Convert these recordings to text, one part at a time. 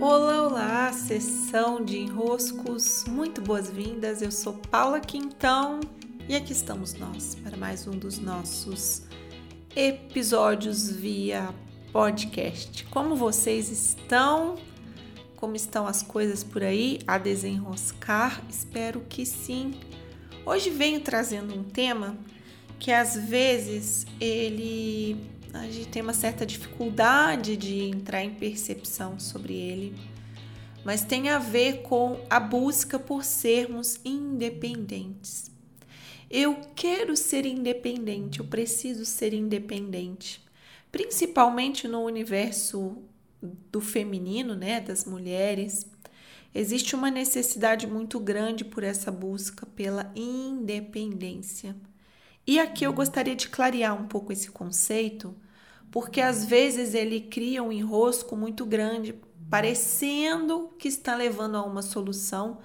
Olá, olá, sessão de enroscos, muito boas-vindas. Eu sou Paula Quintão e aqui estamos nós para mais um dos nossos episódios via podcast. Como vocês estão? Como estão as coisas por aí a desenroscar? Espero que sim. Hoje venho trazendo um tema que às vezes ele a gente tem uma certa dificuldade de entrar em percepção sobre ele, mas tem a ver com a busca por sermos independentes. Eu quero ser independente, eu preciso ser independente, principalmente no universo do feminino, né, das mulheres. Existe uma necessidade muito grande por essa busca pela independência. E aqui eu gostaria de clarear um pouco esse conceito, porque às vezes ele cria um enrosco muito grande, parecendo que está levando a uma solução,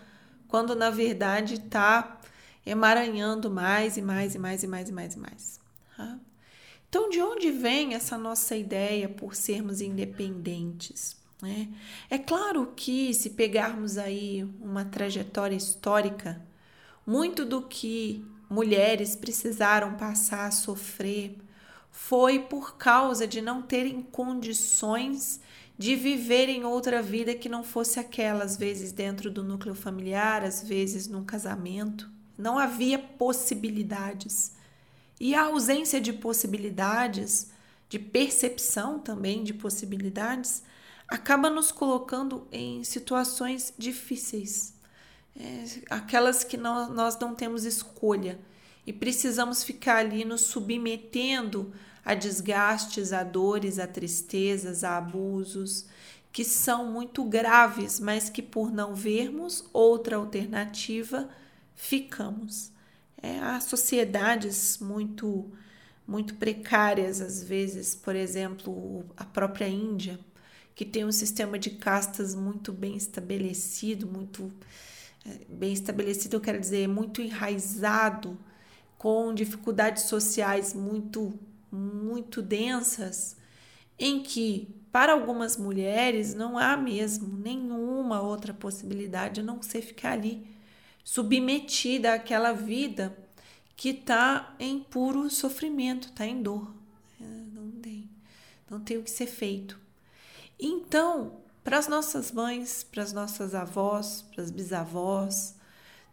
quando na verdade está emaranhando mais e mais e mais e mais e mais e mais. Tá? Então, de onde vem essa nossa ideia por sermos independentes? Né? É claro que se pegarmos aí uma trajetória histórica, muito do que mulheres precisaram passar a sofrer foi por causa de não terem condições de viverem outra vida que não fosse aquela, às vezes dentro do núcleo familiar, às vezes num casamento. Não havia possibilidades. E a ausência de possibilidades, de percepção também de possibilidades, acaba nos colocando em situações difíceis, é, aquelas que nós, nós não temos escolha e precisamos ficar ali nos submetendo a desgastes, a dores, a tristezas, a abusos que são muito graves, mas que por não vermos outra alternativa, ficamos. É, há sociedades muito muito precárias às vezes, por exemplo, a própria Índia, que tem um sistema de castas muito bem estabelecido, muito é, bem estabelecido, eu quero dizer, muito enraizado com dificuldades sociais muito, muito densas, em que para algumas mulheres não há mesmo nenhuma outra possibilidade a não ser ficar ali submetida àquela vida que está em puro sofrimento, está em dor. É, não tem, não tem o que ser feito. Então, para as nossas mães, para as nossas avós, para as bisavós,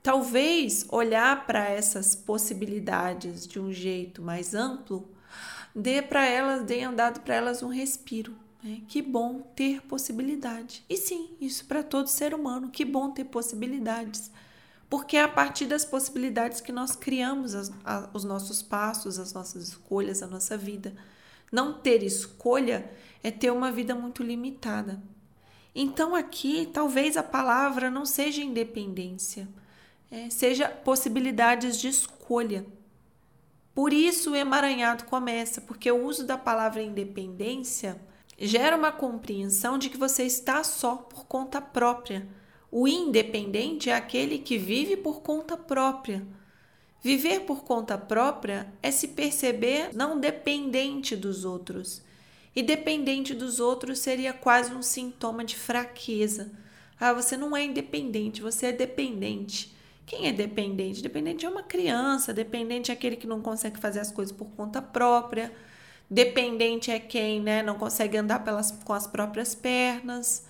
Talvez olhar para essas possibilidades de um jeito mais amplo dê para elas, tenha dado para elas um respiro. Né? Que bom ter possibilidade. E sim, isso para todo ser humano, que bom ter possibilidades. Porque é a partir das possibilidades que nós criamos as, a, os nossos passos, as nossas escolhas, a nossa vida. Não ter escolha é ter uma vida muito limitada. Então, aqui, talvez a palavra não seja independência é, seja possibilidades de escolha. Por isso o emaranhado começa, porque o uso da palavra independência gera uma compreensão de que você está só por conta própria. O independente é aquele que vive por conta própria. Viver por conta própria é se perceber não dependente dos outros. E dependente dos outros seria quase um sintoma de fraqueza. Ah, você não é independente, você é dependente. Quem é dependente? Dependente é uma criança, dependente é aquele que não consegue fazer as coisas por conta própria. Dependente é quem né, não consegue andar pelas, com as próprias pernas.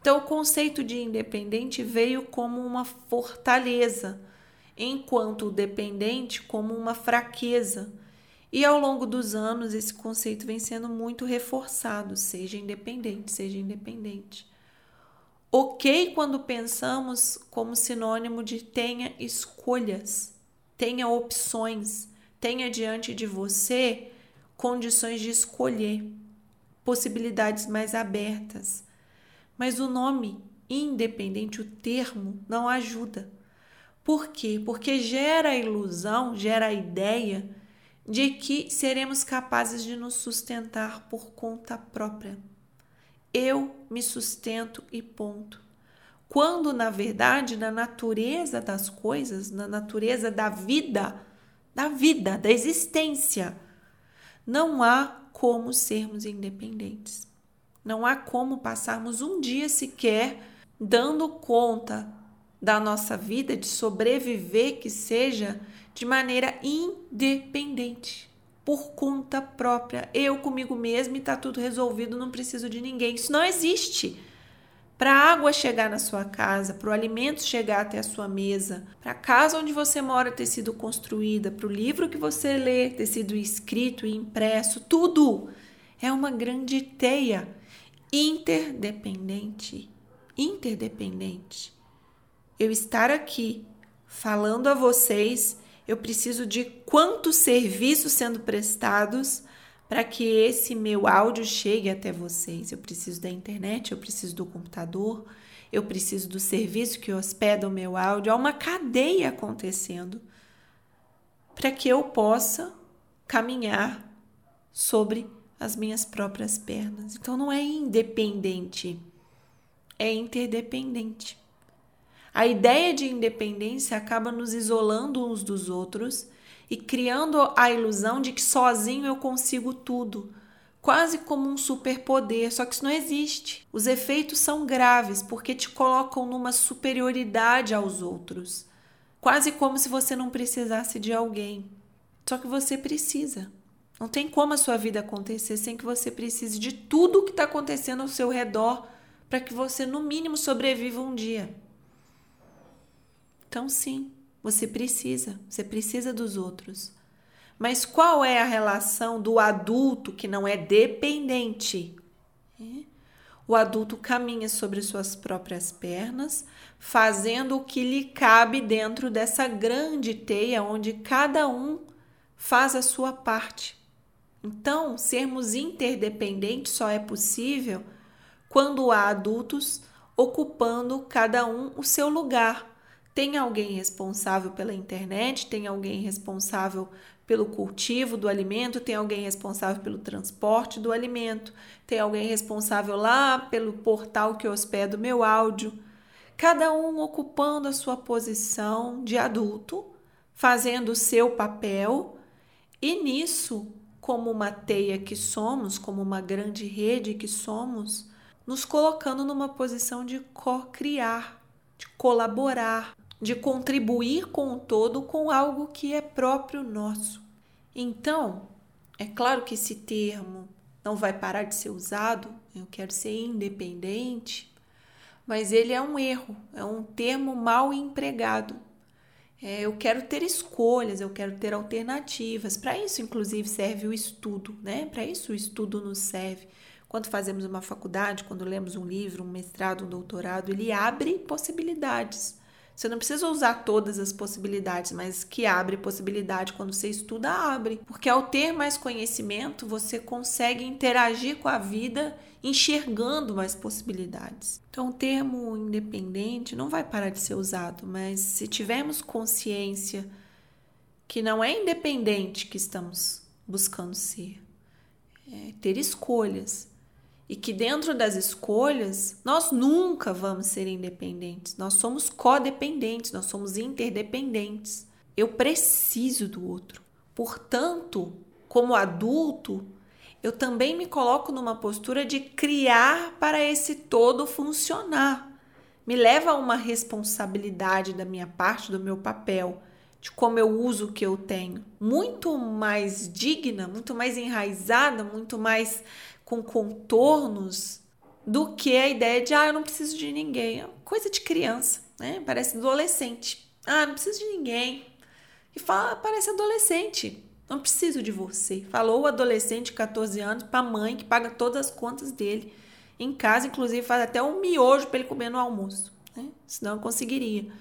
Então, o conceito de independente veio como uma fortaleza, enquanto o dependente como uma fraqueza. E ao longo dos anos, esse conceito vem sendo muito reforçado: seja independente, seja independente ok quando pensamos como sinônimo de tenha escolhas, tenha opções, tenha diante de você condições de escolher, possibilidades mais abertas. Mas o nome independente, o termo, não ajuda. Por quê? Porque gera a ilusão, gera a ideia de que seremos capazes de nos sustentar por conta própria. Eu me sustento e ponto. Quando, na verdade, na natureza das coisas, na natureza da vida, da vida, da existência, não há como sermos independentes. Não há como passarmos um dia sequer dando conta da nossa vida, de sobreviver, que seja de maneira independente, por conta própria. Eu comigo mesmo e tá tudo resolvido, não preciso de ninguém. Isso não existe. Para a água chegar na sua casa, para o alimento chegar até a sua mesa, para a casa onde você mora ter sido construída, para o livro que você lê ter sido escrito e impresso, tudo é uma grande teia interdependente. Interdependente. Eu estar aqui falando a vocês, eu preciso de quantos serviços sendo prestados para que esse meu áudio chegue até vocês. Eu preciso da internet, eu preciso do computador, eu preciso do serviço que hospeda o meu áudio. Há uma cadeia acontecendo para que eu possa caminhar sobre as minhas próprias pernas. Então não é independente, é interdependente. A ideia de independência acaba nos isolando uns dos outros e criando a ilusão de que sozinho eu consigo tudo, quase como um superpoder, só que isso não existe. Os efeitos são graves porque te colocam numa superioridade aos outros, quase como se você não precisasse de alguém. Só que você precisa. Não tem como a sua vida acontecer sem que você precise de tudo o que está acontecendo ao seu redor para que você, no mínimo, sobreviva um dia. Então, sim, você precisa, você precisa dos outros. Mas qual é a relação do adulto que não é dependente? É? O adulto caminha sobre suas próprias pernas, fazendo o que lhe cabe dentro dessa grande teia onde cada um faz a sua parte. Então, sermos interdependentes só é possível quando há adultos ocupando cada um o seu lugar tem alguém responsável pela internet, tem alguém responsável pelo cultivo do alimento, tem alguém responsável pelo transporte do alimento, tem alguém responsável lá pelo portal que hospeda o meu áudio. Cada um ocupando a sua posição de adulto, fazendo o seu papel, e nisso, como uma teia que somos, como uma grande rede que somos, nos colocando numa posição de co-criar, de colaborar, de contribuir com o todo com algo que é próprio nosso. Então, é claro que esse termo não vai parar de ser usado, eu quero ser independente, mas ele é um erro, é um termo mal empregado. É, eu quero ter escolhas, eu quero ter alternativas. Para isso, inclusive, serve o estudo, né? Para isso o estudo nos serve. Quando fazemos uma faculdade, quando lemos um livro, um mestrado, um doutorado, ele abre possibilidades. Você não precisa usar todas as possibilidades, mas que abre possibilidade quando você estuda, abre. Porque ao ter mais conhecimento, você consegue interagir com a vida enxergando mais possibilidades. Então, o termo independente não vai parar de ser usado, mas se tivermos consciência que não é independente que estamos buscando ser, é ter escolhas e que dentro das escolhas nós nunca vamos ser independentes. Nós somos codependentes, nós somos interdependentes. Eu preciso do outro. Portanto, como adulto, eu também me coloco numa postura de criar para esse todo funcionar. Me leva a uma responsabilidade da minha parte, do meu papel, de como eu uso o que eu tenho, muito mais digna, muito mais enraizada, muito mais com contornos do que a ideia de ah, eu não preciso de ninguém. É coisa de criança, né? Parece adolescente. Ah, não preciso de ninguém. E fala, parece adolescente. Não preciso de você. Falou o adolescente de 14 anos para a mãe que paga todas as contas dele. Em casa, inclusive, faz até um miojo para ele comer no almoço. Né? Senão eu conseguiria.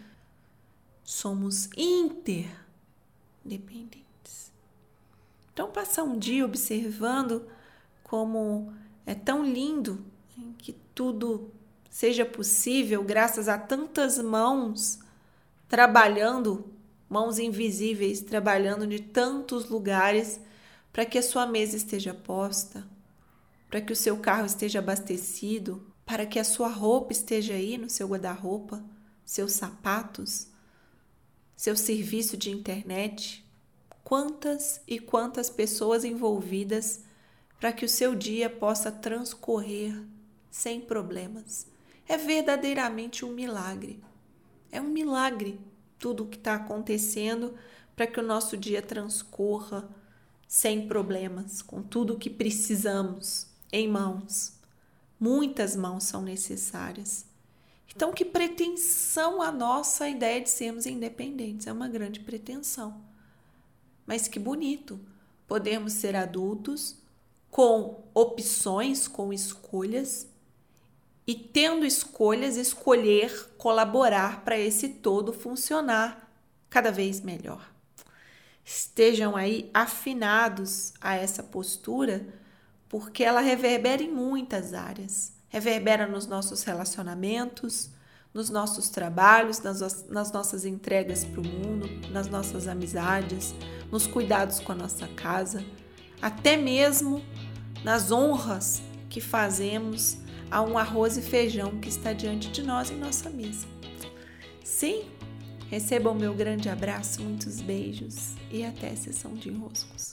Somos interdependentes. Então, passar um dia observando como é tão lindo que tudo seja possível graças a tantas mãos trabalhando, mãos invisíveis trabalhando de tantos lugares para que a sua mesa esteja posta, para que o seu carro esteja abastecido, para que a sua roupa esteja aí no seu guarda-roupa, seus sapatos, seu serviço de internet. Quantas e quantas pessoas envolvidas para que o seu dia possa transcorrer sem problemas. É verdadeiramente um milagre. É um milagre tudo o que está acontecendo para que o nosso dia transcorra sem problemas, com tudo o que precisamos em mãos. Muitas mãos são necessárias. Então, que pretensão a nossa ideia de sermos independentes? É uma grande pretensão. Mas que bonito podemos ser adultos com opções, com escolhas e tendo escolhas, escolher colaborar para esse todo funcionar cada vez melhor. Estejam aí afinados a essa postura, porque ela reverbera em muitas áreas. Reverbera nos nossos relacionamentos, nos nossos trabalhos, nas, nas nossas entregas para o mundo, nas nossas amizades, nos cuidados com a nossa casa, até mesmo nas honras que fazemos a um arroz e feijão que está diante de nós em nossa mesa. Sim, recebam meu grande abraço, muitos beijos e até a sessão de enroscos.